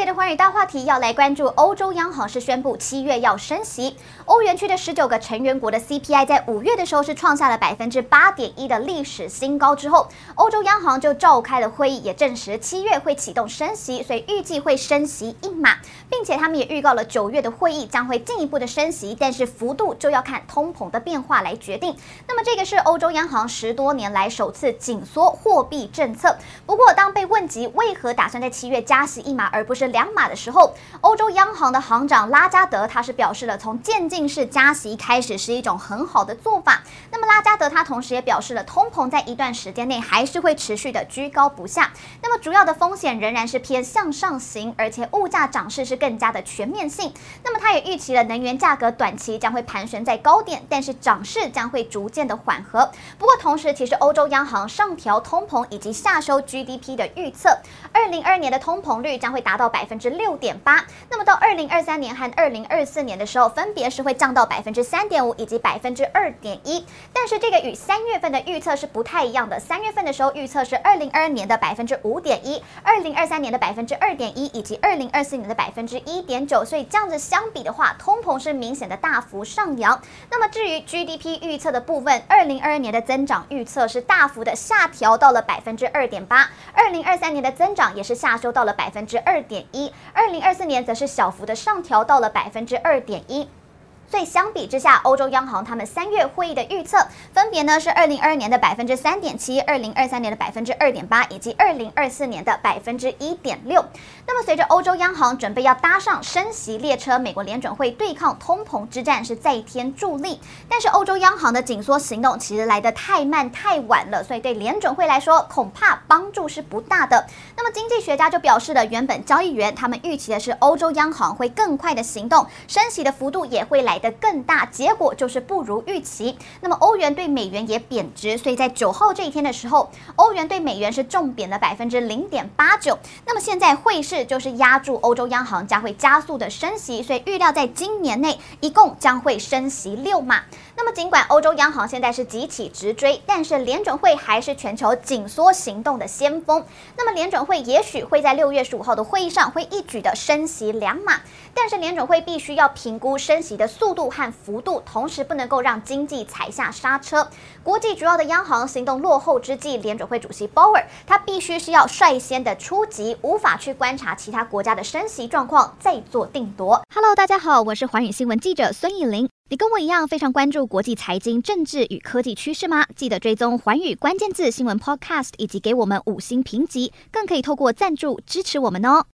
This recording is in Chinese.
节的寰宇大话题要来关注，欧洲央行是宣布七月要升息。欧元区的十九个成员国的 CPI 在五月的时候是创下了百分之八点一的历史新高之后，欧洲央行就召开了会议，也证实七月会启动升息，所以预计会升息一码，并且他们也预告了九月的会议将会进一步的升息，但是幅度就要看通膨的变化来决定。那么这个是欧洲央行十多年来首次紧缩货币政策。不过当被问及为何打算在七月加息一码而不是两码的时候，欧洲央行的行长拉加德他是表示了，从渐进式加息开始是一种很好的做法。那么拉加德他同时也表示了，通膨在一段时间内还是会持续的居高不下。那么主要的风险仍然是偏向上行，而且物价涨势是更加的全面性。那么他也预期了能源价格短期将会盘旋在高点，但是涨势将会逐渐的缓和。不过同时，其实欧洲央行上调通膨以及下修 GDP 的预测，二零二二年的通膨率将会达到百分之。六点八，那么到二零二三年和二零二四年的时候，分别是会降到百分之三点五以及百分之二点一。但是这个与三月份的预测是不太一样的。三月份的时候预测是二零二二年的百分之五点一，二零二三年的百分之二点一，以及二零二四年的百分之一点九。所以这样子相比的话，通膨是明显的大幅上扬。那么至于 GDP 预测的部分，二零二二年的增长预测是大幅的下调到了百分之二点八，二零二三年的增长也是下修到了百分之二点一。二零二四年则是小幅的上调到了百分之二点一。所以相比之下，欧洲央行他们三月会议的预测分别呢是二零二二年的百分之三点七，二零二三年的百分之二点八，以及二零二四年的百分之一点六。那么随着欧洲央行准备要搭上升息列车，美国联准会对抗通膨之战是再添助力。但是欧洲央行的紧缩行动其实来得太慢太晚了，所以对联准会来说恐怕帮助是不大的。那么经济学家就表示了，原本交易员他们预期的是欧洲央行会更快的行动，升息的幅度也会来。的更大，结果就是不如预期。那么欧元对美元也贬值，所以在九号这一天的时候，欧元对美元是重贬了百分之零点八九。那么现在汇市就是压住欧洲央行将会加速的升息，所以预料在今年内一共将会升息六码。那么尽管欧洲央行现在是集体直追，但是联准会还是全球紧缩行动的先锋。那么联准会也许会在六月十五号的会议上会一举的升息两码，但是联准会必须要评估升息的速。速度和幅度，同时不能够让经济踩下刹车。国际主要的央行行动落后之际，联准会主席鲍尔他必须是要率先的出击，无法去观察其他国家的升息状况再做定夺。Hello，大家好，我是寰宇新闻记者孙艺林。你跟我一样非常关注国际财经、政治与科技趋势吗？记得追踪寰宇关键字新闻 Podcast，以及给我们五星评级，更可以透过赞助支持我们哦。